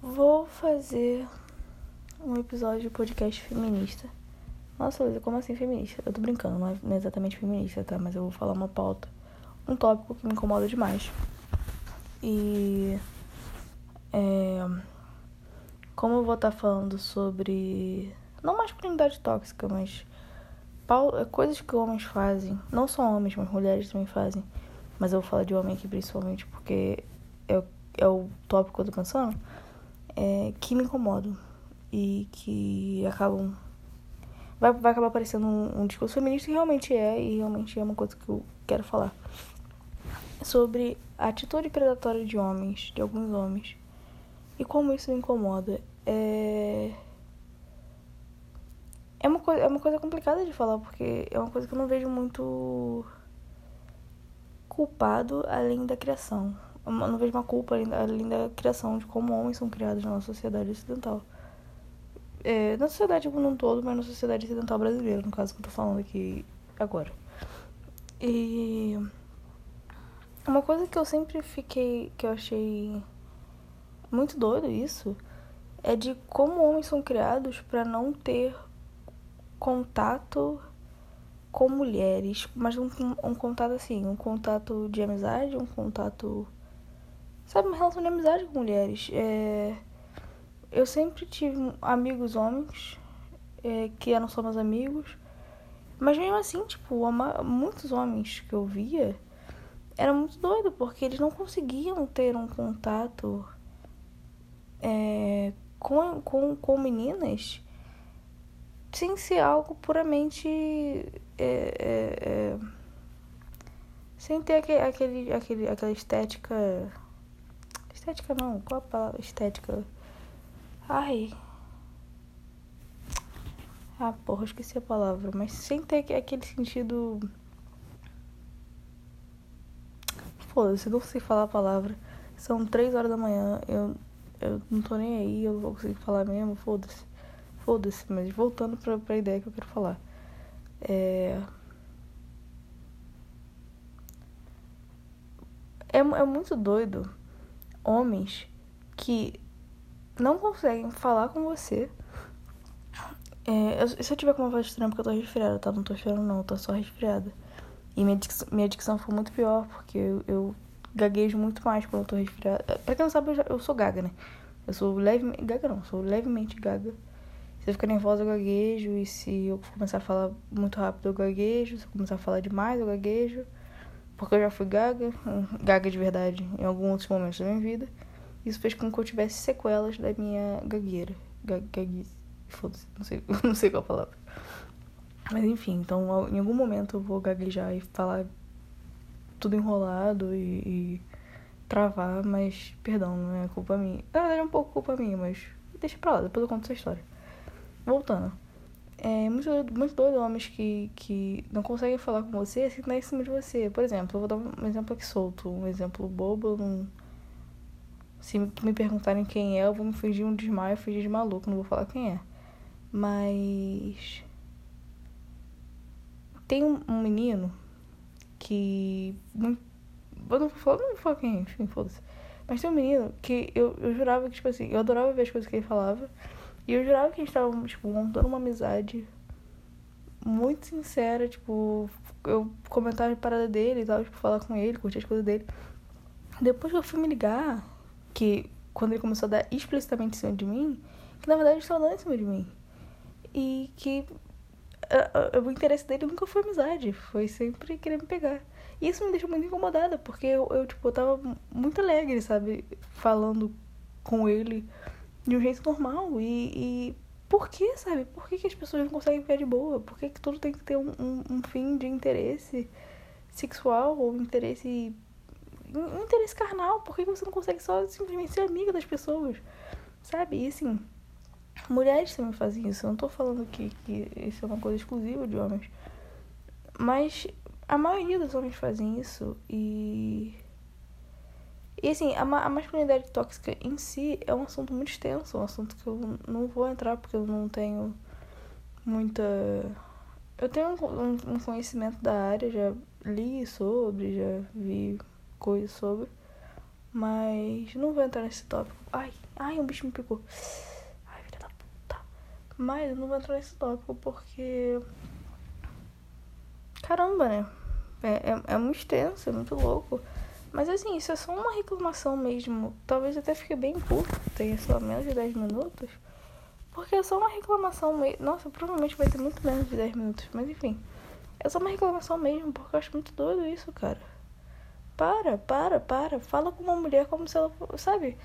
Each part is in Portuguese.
Vou fazer um episódio de podcast feminista. Nossa, Luísa, como assim feminista? Eu tô brincando, não é, não é exatamente feminista, tá? Mas eu vou falar uma pauta, um tópico que me incomoda demais. E. É, como eu vou estar falando sobre. Não masculinidade tóxica, mas. Coisas que homens fazem. Não só homens, mas mulheres também fazem. Mas eu vou falar de homem aqui principalmente porque é, é o tópico que eu tô pensando é, que me incomodam e que acabam. Vai, vai acabar parecendo um, um discurso feminista que realmente é, e realmente é uma coisa que eu quero falar. Sobre a atitude predatória de homens, de alguns homens, e como isso me incomoda. É. É uma, coisa, é uma coisa complicada de falar, porque é uma coisa que eu não vejo muito culpado além da criação não vejo uma culpa além da, criação de como homens são criados na nossa sociedade ocidental. É, na sociedade como um todo, mas na sociedade ocidental brasileira, no caso que eu tô falando aqui agora. E uma coisa que eu sempre fiquei, que eu achei muito doido isso, é de como homens são criados para não ter contato com mulheres, mas um, um contato assim, um contato de amizade, um contato sabe, uma relação de amizade com mulheres. É, eu sempre tive amigos homens é, que eram só meus amigos, mas mesmo assim, tipo, muitos homens que eu via era muito doido, porque eles não conseguiam ter um contato é, com, com, com meninas sem ser algo puramente. É, é, é sem ter aquele, aquele, aquela estética Estética não, qual a palavra? Estética. Ai. Ah, porra, esqueci a palavra. Mas sem ter aquele sentido. Foda-se, não sei falar a palavra. São três horas da manhã, eu, eu não tô nem aí, eu não vou conseguir falar mesmo, foda-se. Foda-se, mas voltando pra, pra ideia que eu quero falar. É. É, é muito doido homens que não conseguem falar com você. É, eu, se eu tiver com uma voz estranha porque eu tô resfriada, tá? Não tô chorando não, tô só resfriada. E minha dicção, minha dicção foi muito pior, porque eu, eu gaguejo muito mais quando eu tô resfriada. Pra quem não sabe, eu, já, eu sou gaga, né? Eu sou levemente. Gaga não, sou levemente gaga. Se eu ficar nervosa, eu gaguejo. E se eu começar a falar muito rápido, eu gaguejo. Se eu começar a falar demais, eu gaguejo. Porque eu já fui gaga, gaga de verdade, em alguns outros momentos da minha vida. Isso fez com que eu tivesse sequelas da minha gagueira. Gaguice. Foda-se, não sei, não sei qual a palavra. Mas enfim, então em algum momento eu vou gaguejar e falar tudo enrolado e, e travar, mas perdão, não é culpa minha. Na verdade é um pouco culpa minha, mas deixa pra lá, depois eu conto essa história. Voltando. É muito, muito doido homens que, que não conseguem falar com você assim tá em cima de você. Por exemplo, eu vou dar um exemplo aqui solto, um exemplo bobo. Não... Se me perguntarem quem é, eu vou me fingir um desmaio, fingir de maluco, não vou falar quem é. Mas. Tem um, um menino que. Muito... Eu não vou falar, não vou falar quem é, enfim, foda-se. Mas tem um menino que eu, eu jurava que, tipo assim, eu adorava ver as coisas que ele falava. E eu jurava que a gente tava, tipo, montando uma amizade muito sincera, tipo, eu comentava a parada dele e tal, tipo, falar com ele, curtir as coisas dele. Depois que eu fui me ligar, que quando ele começou a dar explicitamente em cima de mim, que na verdade ele estava dando em cima de mim. E que uh, uh, o interesse dele nunca foi amizade, foi sempre querer me pegar. E isso me deixou muito incomodada, porque eu, eu tipo, eu tava muito alegre, sabe, falando com ele de um jeito normal. E, e por que, sabe? Por que, que as pessoas não conseguem ficar de boa? Por que, que tudo tem que ter um, um, um fim de interesse sexual ou interesse. Um interesse carnal? Por que, que você não consegue só simplesmente ser amiga das pessoas? Sabe? E assim, mulheres também fazem isso. Eu não tô falando que, que isso é uma coisa exclusiva de homens. Mas a maioria dos homens fazem isso e e assim, a, a masculinidade tóxica em si é um assunto muito extenso, um assunto que eu não vou entrar porque eu não tenho muita. Eu tenho um, um conhecimento da área, já li sobre, já vi coisas sobre, Mas não vou entrar nesse tópico. Ai, ai, um bicho me picou. Ai, filha da puta. Mas eu não vou entrar nesse tópico porque. Caramba, né? É, é, é muito extenso, é muito louco. Mas assim, isso é só uma reclamação mesmo. Talvez até fique bem curto, tenha só menos de 10 minutos. Porque é só uma reclamação mesmo. Nossa, provavelmente vai ter muito menos de 10 minutos. Mas enfim. É só uma reclamação mesmo, porque eu acho muito doido isso, cara. Para, para, para. Fala com uma mulher como se ela. Sabe?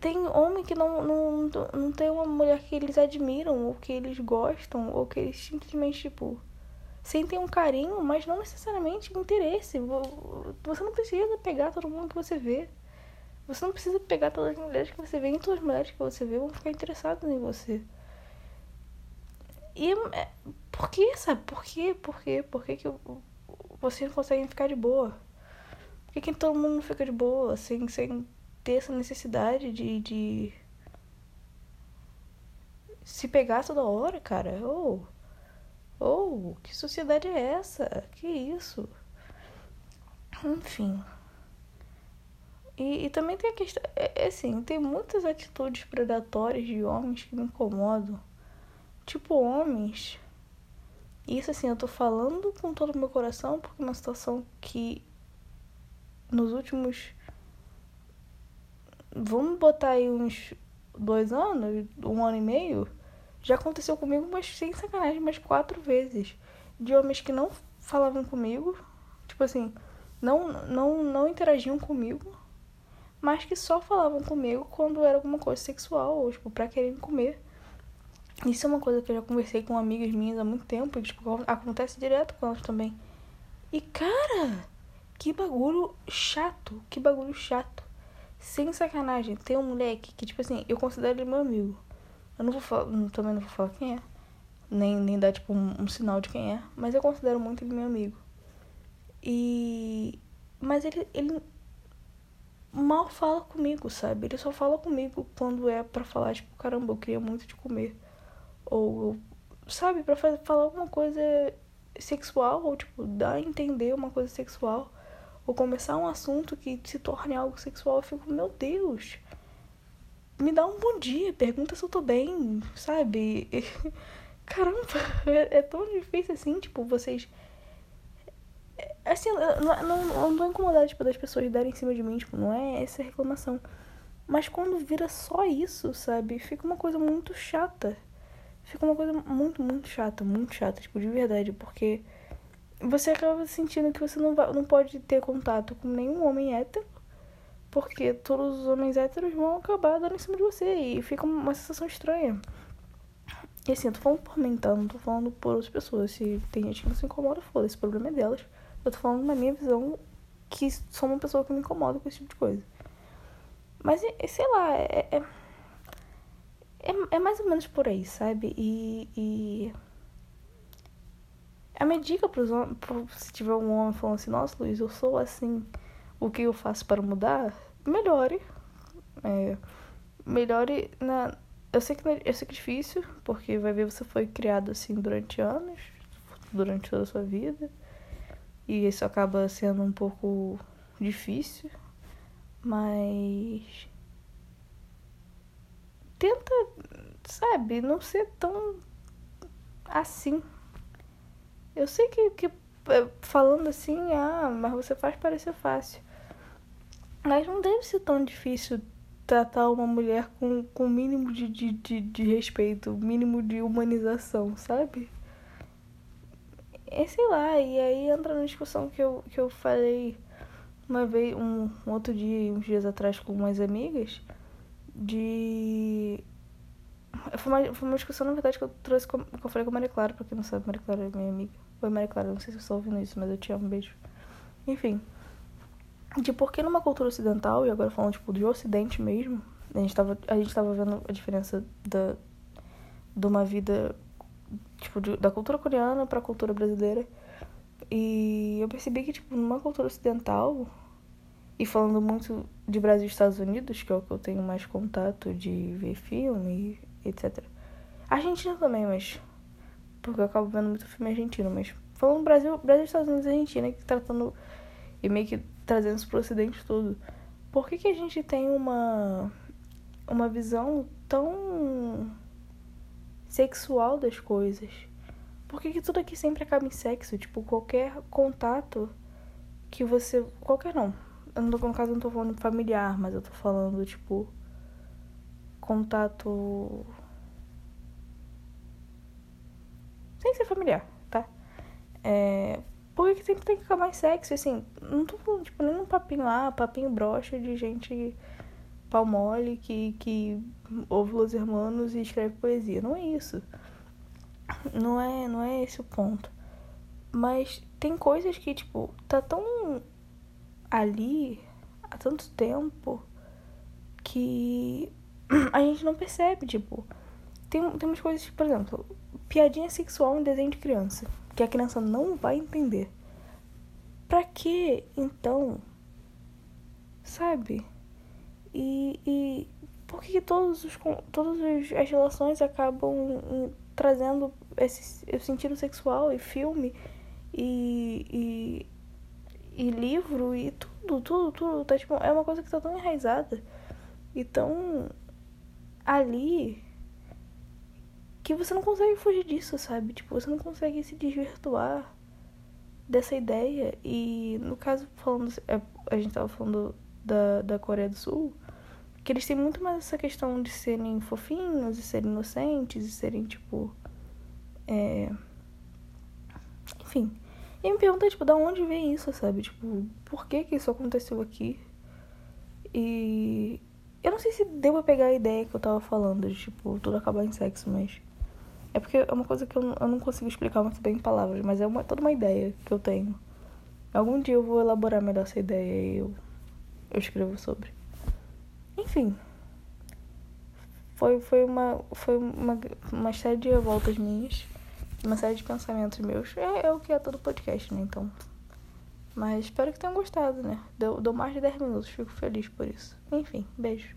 Tem homem que não, não, não tem uma mulher que eles admiram, ou que eles gostam, ou que eles simplesmente, tipo sentem um carinho, mas não necessariamente interesse. Você não precisa pegar todo mundo que você vê. Você não precisa pegar todas as mulheres que você vê, nem todas as mulheres que você vê vão ficar interessadas em você. E é, por que, sabe? Por quê? Por quê? Por que, que vocês não conseguem ficar de boa? Por que, que todo mundo fica de boa sem, sem ter essa necessidade de, de se pegar toda hora, cara? Ou. Oh. Oh, que sociedade é essa? Que isso? Enfim. E, e também tem a questão. É, é assim, tem muitas atitudes predatórias de homens que me incomodam. Tipo, homens. Isso assim, eu tô falando com todo o meu coração porque é uma situação que nos últimos. Vamos botar aí uns dois anos, um ano e meio já aconteceu comigo, mas sem sacanagem, mais quatro vezes. De homens que não falavam comigo, tipo assim, não, não, não interagiam comigo, mas que só falavam comigo quando era alguma coisa sexual, ou tipo, pra querer comer. Isso é uma coisa que eu já conversei com amigas minhas há muito tempo, e tipo, acontece direto com elas também. E cara, que bagulho chato, que bagulho chato. Sem sacanagem, tem um moleque que, tipo assim, eu considero ele meu amigo. Eu não vou falar, também não vou falar quem é, nem, nem dar tipo um, um sinal de quem é, mas eu considero muito ele meu amigo. E. Mas ele, ele mal fala comigo, sabe? Ele só fala comigo quando é para falar, tipo, caramba, eu queria muito te comer. Ou, sabe, pra fazer, falar alguma coisa sexual, ou, tipo, dar a entender uma coisa sexual. Ou começar um assunto que se torne algo sexual. Eu fico, meu Deus, me dá um bom dia, pergunta se eu tô bem, sabe? Caramba, é, é tão difícil assim, tipo, vocês. É, assim, não, não, não tô incomodada, tipo, das pessoas darem em cima de mim, tipo, não é essa reclamação. Mas quando vira só isso, sabe? Fica uma coisa muito chata. Fica uma coisa muito, muito chata, muito chata, tipo, de verdade, porque você acaba sentindo que você não, vai, não pode ter contato com nenhum homem hétero porque todos os homens héteros vão acabar dando em cima de você e fica uma sensação estranha. E assim, eu tô falando por mim, tá? Não tô falando por outras pessoas. Se tem gente que não se incomoda, foda, esse problema é delas. Eu tô falando na minha visão que sou uma pessoa que me incomoda com esse tipo de coisa. Mas, sei lá, é, é, é, é mais ou menos por aí, sabe? E. e... A minha dica pros homens, se tiver um homem falando assim, nossa, Luiz, eu sou assim, o que eu faço para mudar? melhore. É, melhore na. Eu sei, que, eu sei que é difícil, porque vai ver você foi criado assim durante anos, durante toda a sua vida. E isso acaba sendo um pouco difícil. Mas. Tenta, sabe, não ser tão assim. Eu sei que, que é, falando assim, ah, mas você faz parecer fácil. Mas não deve ser tão difícil tratar uma mulher com o com mínimo de, de, de, de respeito, mínimo de humanização, sabe? É, sei lá, e aí entra na discussão que eu, que eu falei uma vez, um, um outro dia, uns dias atrás com umas amigas, de. Foi uma, foi uma discussão, na verdade, que eu trouxe com, que eu falei com a Maria Clara, pra quem não sabe, Maria Clara é minha amiga. Oi, Maria Clara, não sei se você está ouvindo isso, mas eu te amo, um beijo. Enfim de por que numa cultura ocidental, e agora falando tipo do ocidente mesmo, a gente tava, a gente tava vendo a diferença da, de uma vida tipo de, da cultura coreana para a cultura brasileira. E eu percebi que tipo numa cultura ocidental, e falando muito de Brasil e Estados Unidos, que é o que eu tenho mais contato de ver filme, etc. Argentina também, mas porque eu acabo vendo muito filme argentino, mas falando Brasil, Brasil, Estados Unidos e Argentina, que tratando e meio que trazendo isso pro ocidente todo. por que, que a gente tem uma, uma visão tão sexual das coisas? Por que, que tudo aqui sempre acaba em sexo? Tipo, qualquer contato que você. Qualquer não. Eu não tô, no caso, eu não tô falando familiar, mas eu tô falando, tipo. Contato. Sem ser familiar, tá? É. Por que, sempre tem que acabar em sexo? Assim, não tô falando, tipo, nem um papinho lá, papinho broxa de gente pau mole que, que ouve Los Hermanos e escreve poesia. Não é isso. Não é, não é esse o ponto. Mas tem coisas que, tipo, tá tão ali há tanto tempo que a gente não percebe, tipo. Tem, tem umas coisas, por exemplo, piadinha sexual em desenho de criança, que a criança não vai entender. Pra que, então? Sabe? E, e por que todos os, todas as relações acabam trazendo esse, esse sentido sexual e filme e, e, e, livro e tudo, tudo, tudo. Tá, tipo, é uma coisa que tá tão enraizada e tão ali que você não consegue fugir disso, sabe? Tipo, você não consegue se desvirtuar dessa ideia. E no caso, falando. É, a gente tava falando da, da Coreia do Sul que eles têm muito mais essa questão de serem fofinhos, de serem inocentes, de serem, tipo. É... Enfim. E me pergunta, tipo, da onde vem isso, sabe? Tipo, por que que isso aconteceu aqui? E. Eu não sei se deu pra pegar a ideia que eu tava falando, de, tipo, tudo acabar em sexo, mas. É porque é uma coisa que eu, eu não consigo explicar muito bem em palavras, mas é uma, toda uma ideia que eu tenho. Algum dia eu vou elaborar melhor essa ideia e eu, eu escrevo sobre. Enfim. Foi, foi, uma, foi uma, uma série de revoltas minhas. Uma série de pensamentos meus. É, é o que é todo podcast, né? Então. Mas espero que tenham gostado, né? Deu, deu mais de 10 minutos. Fico feliz por isso. Enfim, beijo.